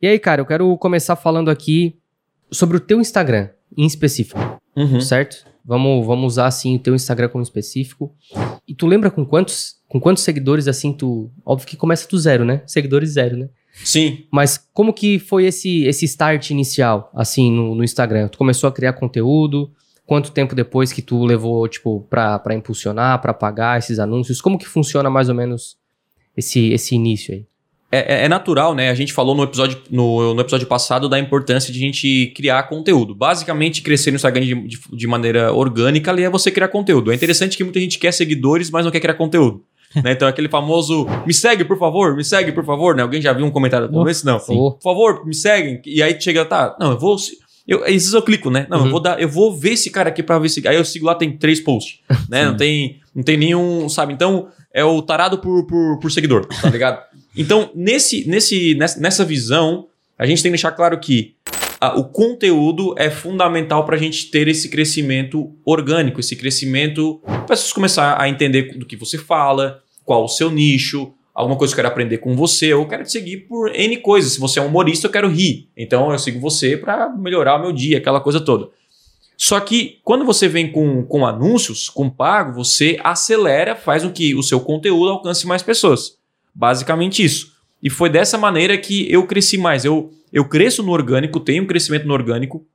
E aí, cara, eu quero começar falando aqui sobre o teu Instagram em específico, Uhum. certo? Vamos, vamos usar assim o teu Instagram como específico. E tu lembra com quantos, com quantos seguidores assim tu, óbvio que começa do zero, né? Seguidores zero, né? Sim. Mas como que foi esse esse start inicial assim no, no Instagram? Tu começou a criar conteúdo? Quanto tempo depois que tu levou tipo pra pra impulsionar, pra pagar esses anúncios? Como que funciona mais ou menos esse esse início aí? É, é- é natural, né? A gente falou no episódio, no, no episódio passado da importância de a gente criar conteúdo. Basicamente, crescer no Instagram de, de- de maneira orgânica ali é você criar conteúdo. É interessante que muita gente quer seguidores, mas não quer criar conteúdo. né? Então, aquele famoso me segue, por favor, me segue, por favor, né? Alguém já viu um comentário como esse? Não. Sim. Por favor, me seguem. E aí chega, tá, não, eu vou. Eu, às vezes eu clico, né? Não, Uhum. eu vou dar, eu vou ver esse cara aqui pra ver se. Aí eu sigo lá, tem três posts. né? Não tem, não tem nenhum, sabe? Então, é o tarado por, por, por seguidor, tá ligado? Então, nesse, nesse, nessa, visão, a gente tem que deixar claro que ah, o conteúdo é fundamental para a gente ter esse crescimento orgânico, esse crescimento para as pessoas começar a entender do que você fala, qual o seu nicho, alguma coisa que eu quero aprender com você, eu quero te seguir por N coisas. Se você é um humorista, eu quero rir. Então eu sigo você para melhorar o meu dia, aquela coisa toda. Só que quando você vem com, com anúncios, com pago, você acelera, faz com que o seu conteúdo alcance mais pessoas. Basicamente isso. E foi dessa maneira que eu cresci mais. Eu, eu cresço no orgânico, tenho um crescimento no orgânico,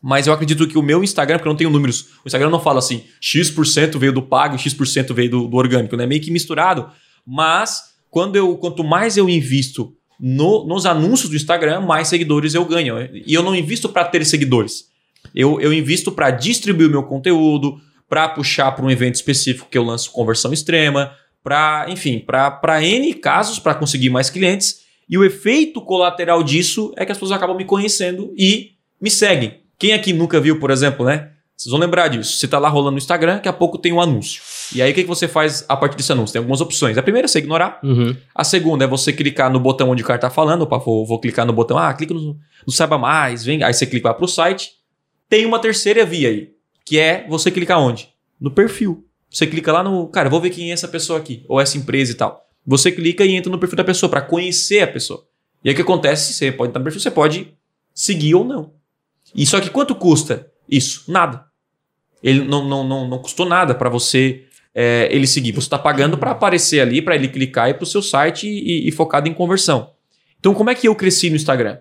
mas eu acredito que o meu Instagram, porque eu não tenho números, o Instagram não fala assim, X% veio do pago e X% veio do, do orgânico, né? Meio que misturado. Mas quando eu, quanto mais eu invisto no- nos anúncios do Instagram, mais seguidores eu ganho. E eu não invisto para ter seguidores. Eu, eu invisto para distribuir o meu conteúdo, para puxar para um evento específico que eu lanço conversão extrema, para, enfim, para N casos, para conseguir mais clientes. E o efeito colateral disso é que as pessoas acabam me conhecendo e me seguem. Quem aqui nunca viu, por exemplo, né? Vocês vão lembrar disso. Você tá lá rolando no Instagram, daqui a pouco tem um anúncio. E aí o que, que você faz a partir desse anúncio? Tem algumas opções. A primeira é você ignorar. Uhum. A segunda é você clicar no botão onde o cara tá falando. Opa, vou, vou clicar no botão. Ah, clica no, no Saiba Mais, vem. Aí você clica lá pro site. Tem uma terceira via aí, que é você clicar onde? No perfil. Você clica lá no. Cara, vou ver quem é essa pessoa aqui, ou essa empresa e tal. Você clica e entra no perfil da pessoa para conhecer a pessoa. E aí o que acontece? Você pode entrar no perfil, você pode seguir ou não. E só que quanto custa isso? Nada. Ele não, não, não, não custou nada para você é, ele seguir. Você está pagando para aparecer ali, para ele clicar e para o seu site e, e focado em conversão. Então, como é que eu cresci no Instagram?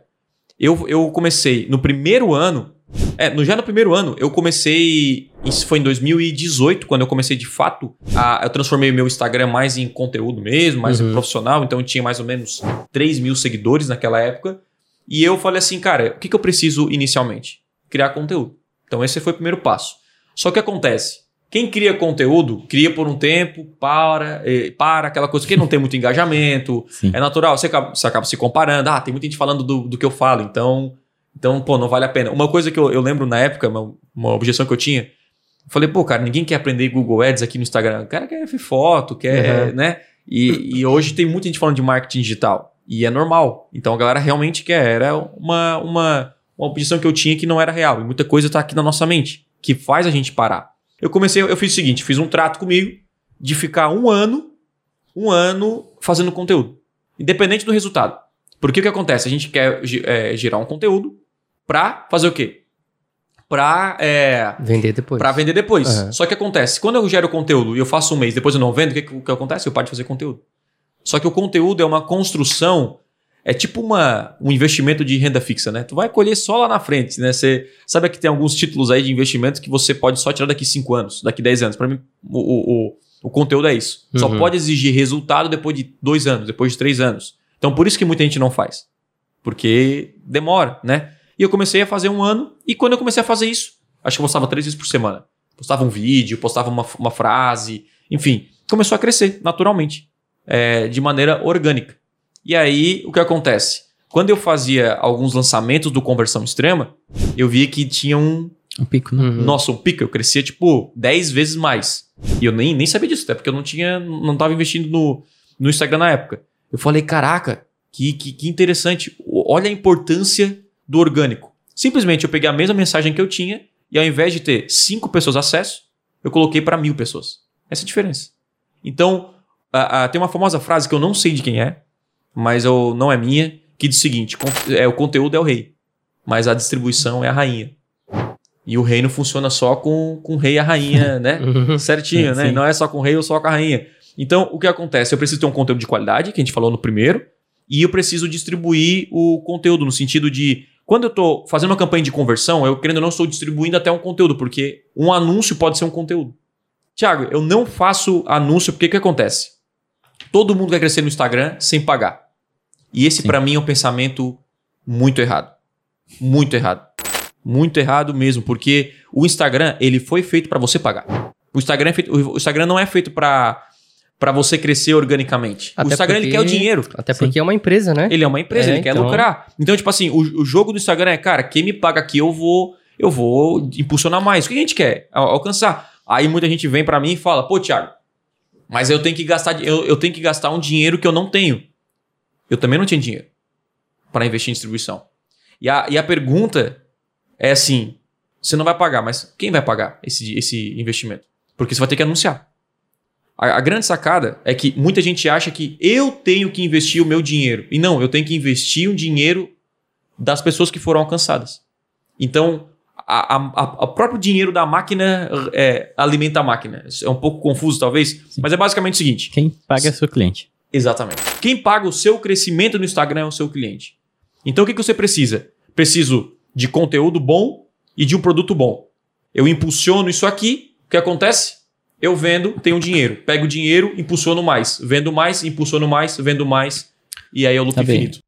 Eu, eu comecei no primeiro ano. É, no, já no primeiro ano, eu comecei. Isso foi em 2018, quando eu comecei de fato. A, eu transformei o meu Instagram mais em conteúdo mesmo, mais Uhum. profissional. Então eu tinha mais ou menos 3 mil seguidores naquela época. E eu falei assim, cara, o que, que eu preciso inicialmente? Criar conteúdo. Então esse foi o primeiro passo. Só que acontece. Quem cria conteúdo, cria por um tempo, para, para aquela coisa que não tem muito engajamento, Sim. é natural, você acaba, você acaba se comparando. Ah, tem muita gente falando do, do que eu falo, então, então, pô, não vale a pena. Uma coisa que eu, eu lembro na época, uma, uma objeção que eu tinha, eu falei, pô, cara, ninguém quer aprender Google Ads aqui no Instagram. O cara quer ver foto, quer, Uhum. né? E, e hoje tem muita gente falando de marketing digital. E é normal. Então a galera realmente quer. Era uma, uma, uma objeção que eu tinha que não era real. E muita coisa tá aqui na nossa mente, que faz a gente parar. Eu comecei, eu fiz o seguinte, fiz um trato comigo de ficar um ano, um ano fazendo conteúdo. Independente do resultado. Porque o que acontece? A gente quer é, gerar um conteúdo pra fazer o quê? Pra, é, Vender depois. pra vender depois. Aham. Só que acontece, quando eu gero conteúdo e eu faço um mês, depois eu não vendo, o que, que, que acontece? Eu paro de fazer conteúdo. Só que o conteúdo é uma construção, é tipo uma, um investimento de renda fixa, né? Tu vai colher só lá na frente, né? Você sabe que tem alguns títulos aí de investimento que você pode só tirar daqui 5 anos, daqui 10 anos. Para mim, o, o, o, o conteúdo é isso. Só Uhum. pode exigir resultado depois de 2 anos, depois de 3 anos. Então por isso que muita gente não faz. Porque demora, né? E eu comecei a fazer um ano, e quando eu comecei a fazer isso, acho que eu postava três vezes por semana. Postava um vídeo, postava uma, uma frase, enfim, começou a crescer naturalmente, é, de maneira orgânica. E aí, o que acontece? Quando eu fazia alguns lançamentos do Conversão Extrema, eu via que tinha um. Um pico, né? Uhum. Nossa, um pico, eu crescia tipo 10 vezes mais. E eu nem, nem sabia disso, até porque eu não tinha. não tava investindo no, no Instagram na época. Eu falei, caraca, que, que, que interessante. Olha a importância do orgânico. Simplesmente eu peguei a mesma mensagem que eu tinha e ao invés de ter cinco pessoas acesso, eu coloquei para mil pessoas. Essa é a diferença. Então, a- a- tem uma famosa frase que eu não sei de quem é, mas eu, não é minha, que diz o seguinte: é, o conteúdo é o rei, mas a distribuição é a rainha. E o reino funciona só com, com o rei e a rainha, né? Certinho, né? sim. Não é só com o rei ou só com a rainha. Então, o que acontece? Eu preciso ter um conteúdo de qualidade, que a gente falou no primeiro, e eu preciso distribuir o conteúdo no sentido de quando eu estou fazendo uma campanha de conversão, eu querendo ou não estou distribuindo até um conteúdo, porque um anúncio pode ser um conteúdo. Tiago, eu não faço anúncio porque o que acontece? Todo mundo quer crescer no Instagram sem pagar. E esse para mim é um pensamento muito errado. Muito errado. Muito errado mesmo, porque o Instagram, ele foi feito para você pagar. O Instagram, é feito, o Instagram não é feito para para você crescer organicamente. o Até Instagram ele porque- quer o dinheiro. Até porque é uma empresa, né? Ele é uma empresa, É, ele quer então- lucrar. Então, tipo assim, o, o jogo do Instagram é, cara, quem me paga aqui, eu vou, eu vou impulsionar mais. O que a gente quer? Al- Alcançar. Aí muita gente vem pra mim e fala, pô, Thiago, mas eu tenho que gastar, eu, eu tenho que gastar um dinheiro que eu não tenho. Eu também não tinha dinheiro para investir em distribuição. E a, e a pergunta é assim: você não vai pagar, mas quem vai pagar esse, esse investimento? Porque você vai ter que anunciar. A, a grande sacada é que muita gente acha que eu tenho que investir o meu dinheiro. E não, eu tenho que investir o dinheiro das pessoas que foram alcançadas. Então, o próprio dinheiro da máquina é, alimenta a máquina. É um pouco confuso, talvez, mas é basicamente o seguinte: Quem paga é seu cliente. Exatamente. Quem paga o seu crescimento no Instagram é o seu cliente. Então o que, que você precisa? Preciso de conteúdo bom e de um produto bom. Eu impulsiono isso aqui, o que acontece? Eu vendo, tenho dinheiro. Pego o dinheiro, impulsiono mais. Vendo mais, impulsiono mais, vendo mais. E aí é o lucro Tá bem. infinito.